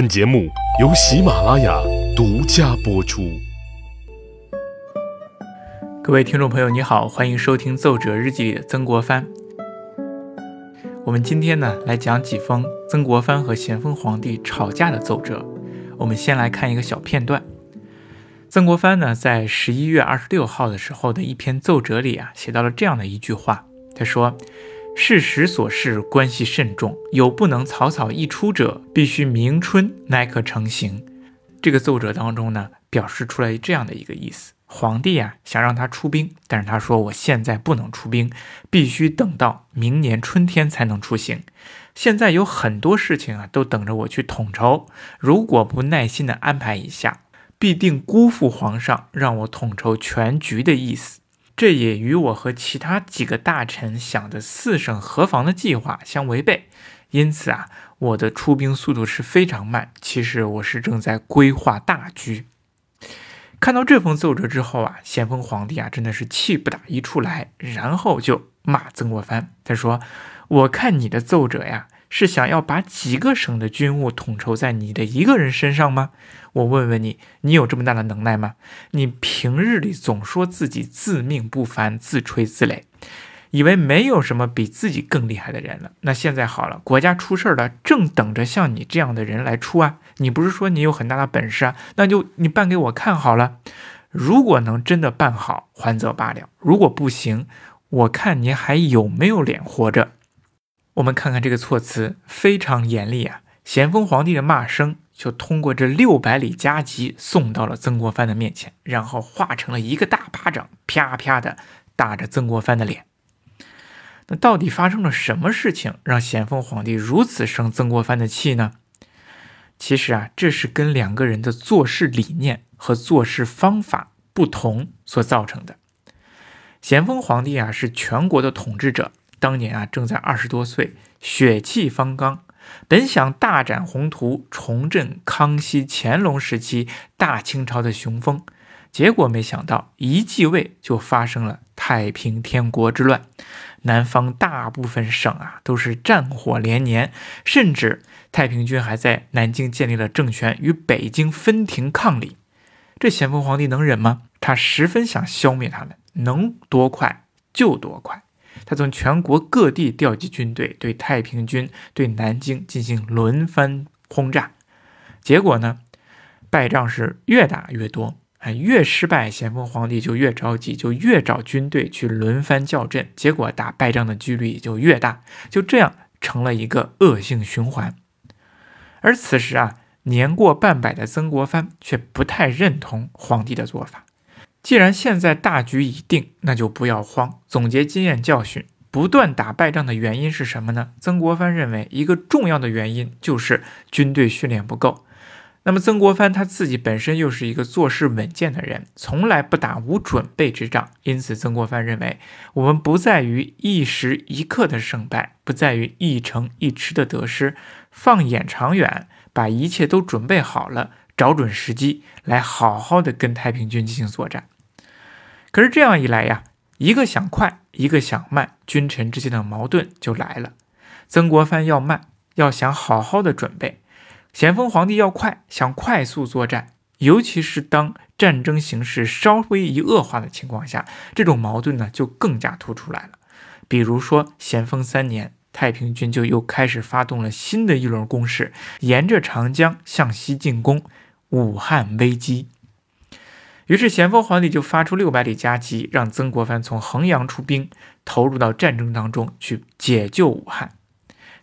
本节目由喜马拉雅独家播出。各位听众朋友，你好，欢迎收听《奏折日记》里的曾国藩。我们今天呢，来讲几封曾国藩和咸丰皇帝吵架的奏折。我们先来看一个小片段。曾国藩呢，在十一月二十六号的时候的一篇奏折里啊，写到了这样的一句话。他说：“事实所示，关系甚重，有不能草草一出者，必须明春乃可成行。”这个奏折当中呢，表示出来这样的一个意思：皇帝啊，想让他出兵，但是他说我现在不能出兵，必须等到明年春天才能出行。现在有很多事情啊，都等着我去统筹，如果不耐心的安排一下。必定辜负皇上让我统筹全局的意思，这也与我和其他几个大臣想的四省合防的计划相违背。因此啊，我的出兵速度是非常慢。其实我是正在规划大局。看到这封奏折之后啊，咸丰皇帝啊真的是气不打一处来，然后就骂曾国藩。他说：“我看你的奏折呀。”是想要把几个省的军务统筹在你的一个人身上吗？我问问你，你有这么大的能耐吗？你平日里总说自己自命不凡，自吹自擂，以为没有什么比自己更厉害的人了。那现在好了，国家出事儿了，正等着像你这样的人来出啊！你不是说你有很大的本事啊？那就你办给我看好了。如果能真的办好，还则罢了；如果不行，我看你还有没有脸活着。我们看看这个措辞非常严厉啊！咸丰皇帝的骂声就通过这六百里加急送到了曾国藩的面前，然后化成了一个大巴掌，啪啪的打着曾国藩的脸。那到底发生了什么事情，让咸丰皇帝如此生曾国藩的气呢？其实啊，这是跟两个人的做事理念和做事方法不同所造成的。咸丰皇帝啊，是全国的统治者。当年啊，正在二十多岁，血气方刚，本想大展宏图，重振康熙、乾隆时期大清朝的雄风，结果没想到一继位就发生了太平天国之乱，南方大部分省啊都是战火连年，甚至太平军还在南京建立了政权，与北京分庭抗礼。这咸丰皇帝能忍吗？他十分想消灭他们，能多快就多快。他从全国各地调集军队，对太平军、对南京进行轮番轰炸。结果呢，败仗是越打越多，哎，越失败，咸丰皇帝就越着急，就越找军队去轮番校阵。结果打败仗的几率也就越大，就这样成了一个恶性循环。而此时啊，年过半百的曾国藩却不太认同皇帝的做法。既然现在大局已定，那就不要慌，总结经验教训，不断打败仗的原因是什么呢？曾国藩认为，一个重要的原因就是军队训练不够。那么，曾国藩他自己本身又是一个做事稳健的人，从来不打无准备之仗。因此，曾国藩认为，我们不在于一时一刻的胜败，不在于一城一池的得失，放眼长远，把一切都准备好了。找准时机来好好的跟太平军进行作战，可是这样一来呀，一个想快，一个想慢，君臣之间的矛盾就来了。曾国藩要慢，要想好好的准备；咸丰皇帝要快，想快速作战。尤其是当战争形势稍微一恶化的情况下，这种矛盾呢就更加突出来了。比如说咸丰三年，太平军就又开始发动了新的一轮攻势，沿着长江向西进攻。武汉危机，于是咸丰皇帝就发出六百里加急，让曾国藩从衡阳出兵，投入到战争当中去解救武汉。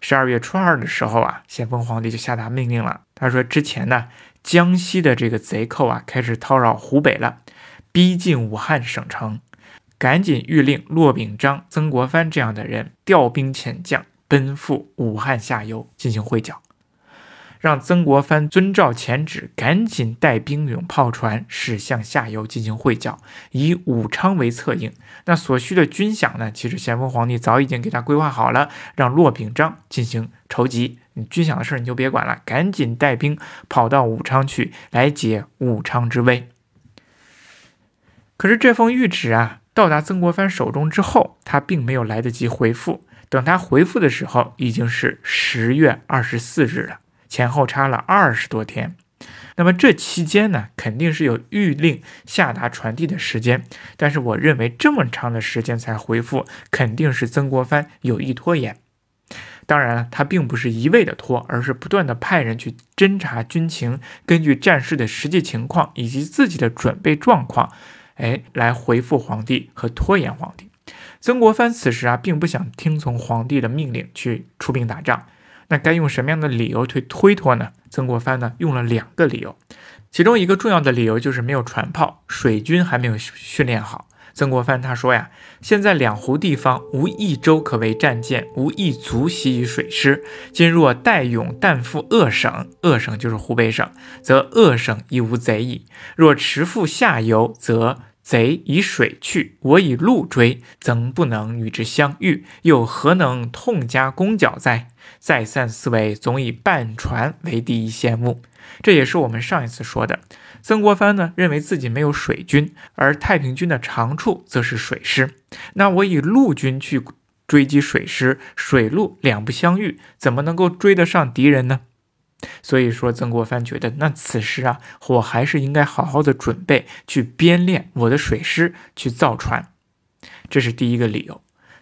十二月初二的时候啊，咸丰皇帝就下达命令了。他说：“之前呢，江西的这个贼寇啊，开始叨扰湖北了，逼近武汉省城，赶紧谕令骆秉章、曾国藩这样的人调兵遣将，奔赴武汉下游进行会剿。”让曾国藩遵照前旨，赶紧带兵勇炮船驶向下游进行会剿，以武昌为策应。那所需的军饷呢？其实咸丰皇帝早已经给他规划好了，让骆秉章进行筹集。你军饷的事你就别管了，赶紧带兵跑到武昌去，来解武昌之危。可是这封谕旨啊，到达曾国藩手中之后，他并没有来得及回复。等他回复的时候，已经是十月二十四日了。前后差了二十多天。那么这期间呢，肯定是有谕令下达传递的时间，但是我认为这么长的时间才回复，肯定是曾国藩有意拖延。当然了，他并不是一味的拖，而是不断的派人去侦察军情，根据战事的实际情况以及自己的准备状况，哎，来回复皇帝和拖延皇帝。曾国藩此时啊，并不想听从皇帝的命令去出兵打仗。那该用什么样的理由去推脱呢？曾国藩呢用了两个理由，其中一个重要的理由就是没有船炮，水军还没有训练好。曾国藩他说呀，现在两湖地方无一州可为战舰，无一卒习于水师。今若代勇但赴鄂省，鄂省就是湖北省，则鄂省亦无贼矣。若持赴下游，则贼以水去，我以陆追，怎不能与之相遇？又何能痛加攻剿哉？再三思维，总以半船为第一先目。这也是我们上一次说的。曾国藩呢，认为自己没有水军，而太平军的长处则是水师。那我以陆军去追击水师，水陆两不相遇，怎么能够追得上敌人呢？所以说，曾国藩觉得，那此时啊，我还是应该好好的准备去编练我的水师，去造船。这是第一个理由。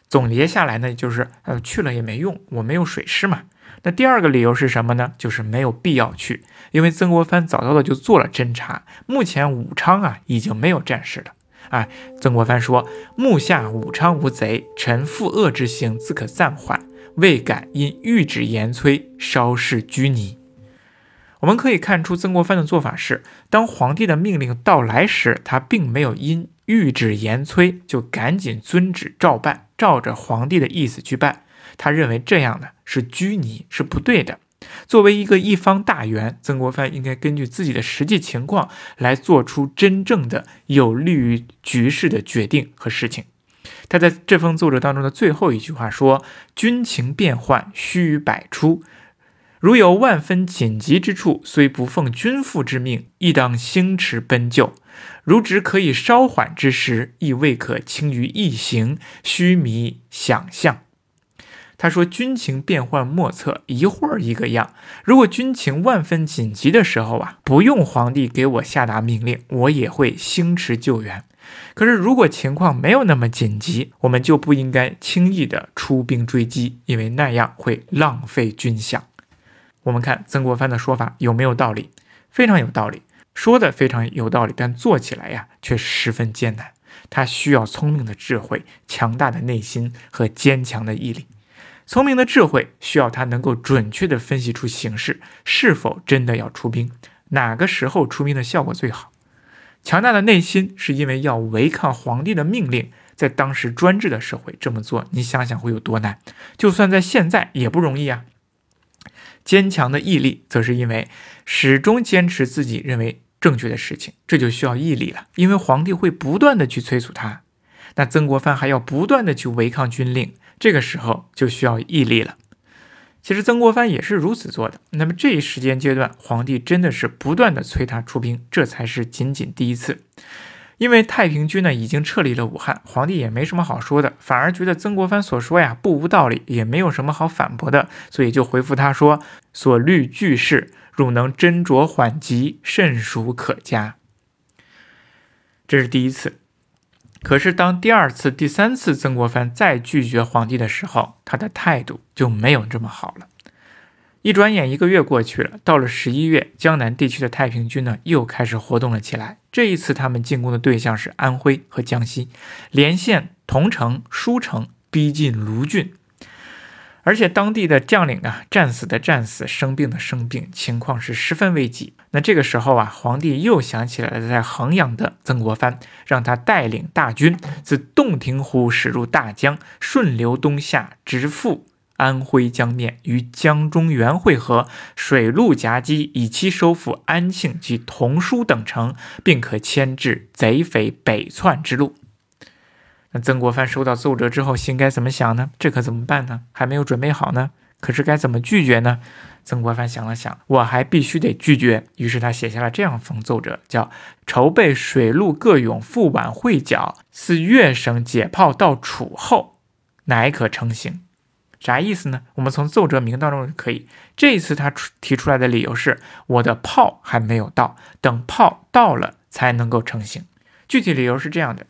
总结下来呢，就是呃，去了也没用，我没有水师嘛。那第二个理由是什么呢？就是没有必要去，因为曾国藩早早的就做了侦查，目前武昌啊已经没有战事了。哎，曾国藩说：“目下武昌无贼，臣赴鄂之行自可暂缓，未敢因谕旨严催，稍事拘泥。”我们可以看出，曾国藩的做法是，当皇帝的命令到来时，他并没有因谕旨严催就赶紧遵旨照办，照着皇帝的意思去办。他认为这样呢是拘泥，是不对的。作为一个一方大员，曾国藩应该根据自己的实际情况来做出真正的有利于局势的决定和事情。他在这封奏折当中的最后一句话说：“军情变幻，须臾百出。”如有万分紧急之处，虽不奉君父之命，亦当星驰奔救；如只可以稍缓之时，亦未可轻于一行，须弥想象。他说：“军情变幻莫测，一会儿一个样。如果军情万分紧急的时候啊，不用皇帝给我下达命令，我也会星驰救援。可是如果情况没有那么紧急，我们就不应该轻易的出兵追击，因为那样会浪费军饷。”我们看曾国藩的说法有没有道理？非常有道理，说的非常有道理，但做起来呀却十分艰难。他需要聪明的智慧、强大的内心和坚强的毅力。聪明的智慧需要他能够准确地分析出形势，是否真的要出兵，哪个时候出兵的效果最好。强大的内心是因为要违抗皇帝的命令，在当时专制的社会这么做，你想想会有多难？就算在现在也不容易啊。坚强的毅力，则是因为始终坚持自己认为正确的事情，这就需要毅力了。因为皇帝会不断的去催促他，那曾国藩还要不断的去违抗军令，这个时候就需要毅力了。其实曾国藩也是如此做的。那么这一时间阶段，皇帝真的是不断的催他出兵，这才是仅仅第一次。因为太平军呢已经撤离了武汉，皇帝也没什么好说的，反而觉得曾国藩所说呀不无道理，也没有什么好反驳的，所以就回复他说：“所虑俱是，汝能斟酌缓急，甚属可嘉。”这是第一次。可是当第二次、第三次曾国藩再拒绝皇帝的时候，他的态度就没有这么好了。一转眼一个月过去了，到了十一月，江南地区的太平军呢又开始活动了起来。这一次，他们进攻的对象是安徽和江西，连线桐城、舒城，逼近卢郡。而且当地的将领啊，战死的战死，生病的生病，情况是十分危急。那这个时候啊，皇帝又想起来了在衡阳的曾国藩，让他带领大军自洞庭湖驶入大江，顺流东下，直赴。安徽江面与江中原会合，水陆夹击，以期收复安庆及同舒等城，并可牵制贼匪北窜之路。那曾国藩收到奏折之后，心该怎么想呢？这可怎么办呢？还没有准备好呢。可是该怎么拒绝呢？曾国藩想了想，我还必须得拒绝。于是他写下了这样封奏折，叫“筹备水陆各勇赴皖会剿，自粤省解炮到楚后，乃可成行。”啥意思呢？我们从奏折名当中可以。这一次他出提出来的理由是，我的炮还没有到，等炮到了才能够成行。具体理由是这样的，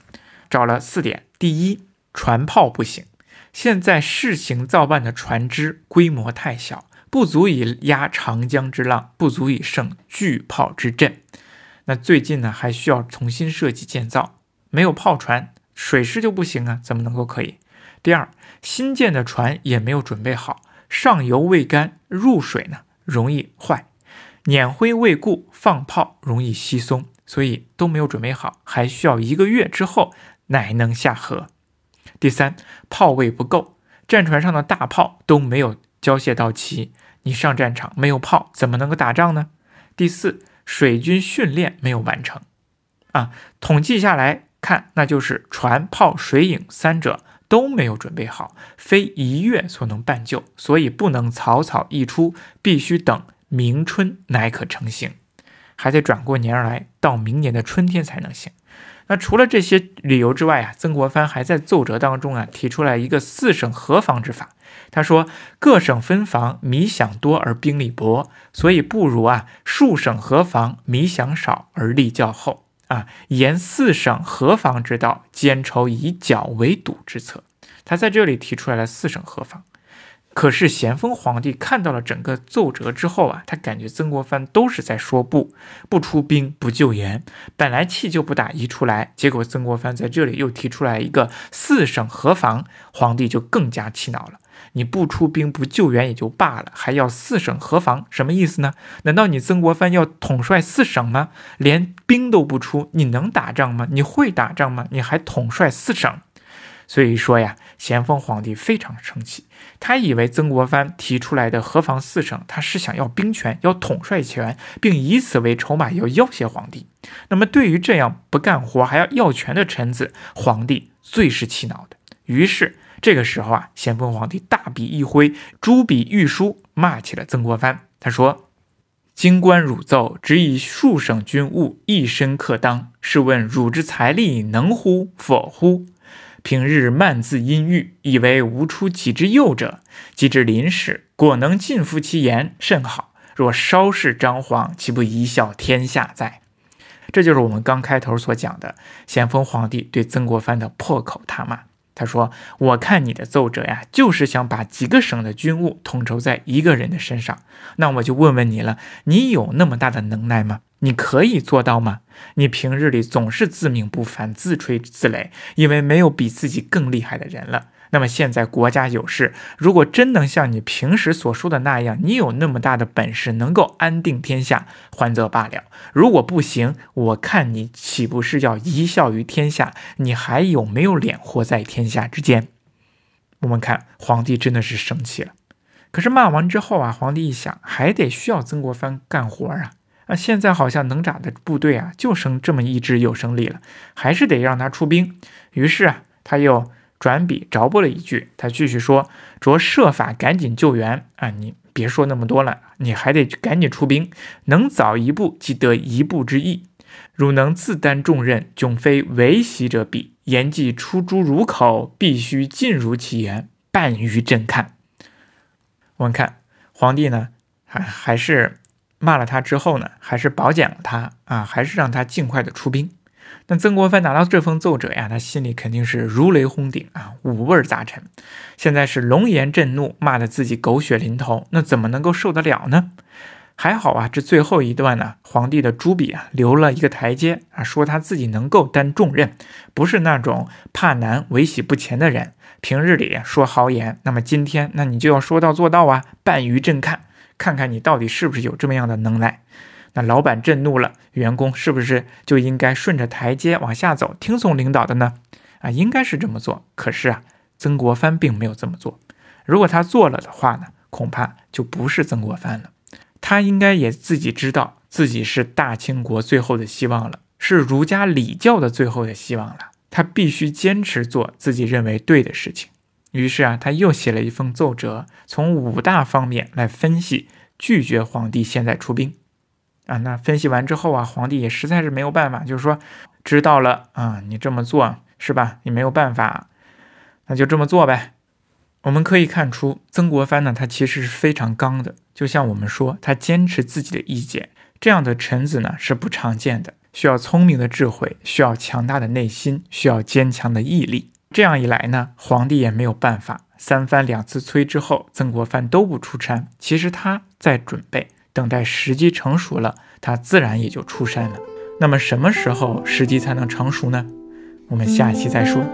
找了四点：第一，船炮不行，现在试行造办的船只规模太小，不足以压长江之浪，不足以胜巨炮之阵。那最近呢，还需要重新设计建造，没有炮船，水师就不行啊，怎么能够可以？第二，新建的船也没有准备好，上油未干，入水呢容易坏；碾灰未固，放炮容易稀松，所以都没有准备好，还需要一个月之后乃能下河。第三，炮位不够，战船上的大炮都没有交卸到齐，你上战场没有炮，怎么能够打仗呢？第四。水军训练没有完成，啊，统计下来看，那就是船、炮、水影三者都没有准备好，非一月所能办就，所以不能草草一出，必须等明春乃可成行，还得转过年来，到明年的春天才能行。那除了这些理由之外啊，曾国藩还在奏折当中啊提出来一个四省合防之法。他说各省分防，米饷多而兵力薄，所以不如啊数省合防，米饷少而力较厚啊。沿四省合防之道，兼筹以剿为堵之策。他在这里提出来了四省合防。可是咸丰皇帝看到了整个奏折之后啊，他感觉曾国藩都是在说不不出兵不救援，本来气就不打一处来，结果曾国藩在这里又提出来一个四省合防，皇帝就更加气恼了。你不出兵不救援也就罢了，还要四省合防，什么意思呢？难道你曾国藩要统帅四省吗？连兵都不出，你能打仗吗？你会打仗吗？你还统帅四省？所以说呀，咸丰皇帝非常生气，他以为曾国藩提出来的河防四省，他是想要兵权，要统帅权，并以此为筹码要要挟皇帝。那么对于这样不干活还要要权的臣子，皇帝最是气恼的。于是这个时候啊，咸丰皇帝大笔一挥，朱笔御书，骂起了曾国藩。他说：“京官汝奏，只以数省军务一身克当，试问汝之财力能乎否乎？”平日慢自阴郁，以为无出己之右者，及至临时，果能尽服其言，甚好。若稍事张皇，岂不贻笑天下哉？这就是我们刚开头所讲的，咸丰皇帝对曾国藩的破口大骂。他说：“我看你的奏折呀，就是想把几个省的军务统筹在一个人的身上。那我就问问你了，你有那么大的能耐吗？你可以做到吗？你平日里总是自命不凡、自吹自擂，因为没有比自己更厉害的人了。”那么现在国家有事，如果真能像你平时所说的那样，你有那么大的本事，能够安定天下，还则罢了；如果不行，我看你岂不是要贻笑于天下？你还有没有脸活在天下之间？我们看皇帝真的是生气了。可是骂完之后啊，皇帝一想，还得需要曾国藩干活啊。啊，现在好像能打的部队啊，就剩这么一支有生力了，还是得让他出兵。于是啊，他又。转笔着拨了一句，他继续说：“着设法赶紧救援啊！你别说那么多了，你还得赶紧出兵，能早一步即得一步之意。汝能自担重任，迥非为袭者比。言既出诸汝口，必须尽如其言，办于朕看。”我们看皇帝呢，还还是骂了他之后呢，还是褒奖了他啊，还是让他尽快的出兵。那曾国藩拿到这封奏折呀，他心里肯定是如雷轰顶啊，五味杂陈。现在是龙颜震怒，骂得自己狗血淋头，那怎么能够受得了呢？还好啊，这最后一段呢，皇帝的朱笔啊留了一个台阶啊，说他自己能够担重任，不是那种怕难为喜不前的人。平日里说豪言，那么今天那你就要说到做到啊，办于朕看，看看你到底是不是有这么样的能耐。那老板震怒了，员工是不是就应该顺着台阶往下走，听从领导的呢？啊，应该是这么做。可是啊，曾国藩并没有这么做。如果他做了的话呢，恐怕就不是曾国藩了。他应该也自己知道自己是大清国最后的希望了，是儒家礼教的最后的希望了。他必须坚持做自己认为对的事情。于是啊，他又写了一封奏折，从五大方面来分析，拒绝皇帝现在出兵。啊，那分析完之后啊，皇帝也实在是没有办法，就是说，知道了啊，你这么做是吧？你没有办法，那就这么做呗。我们可以看出，曾国藩呢，他其实是非常刚的。就像我们说，他坚持自己的意见，这样的臣子呢是不常见的，需要聪明的智慧，需要强大的内心，需要坚强的毅力。这样一来呢，皇帝也没有办法。三番两次催之后，曾国藩都不出山。其实他在准备，等待时机成熟了，他自然也就出山了。那么什么时候时机才能成熟呢？我们下期再说。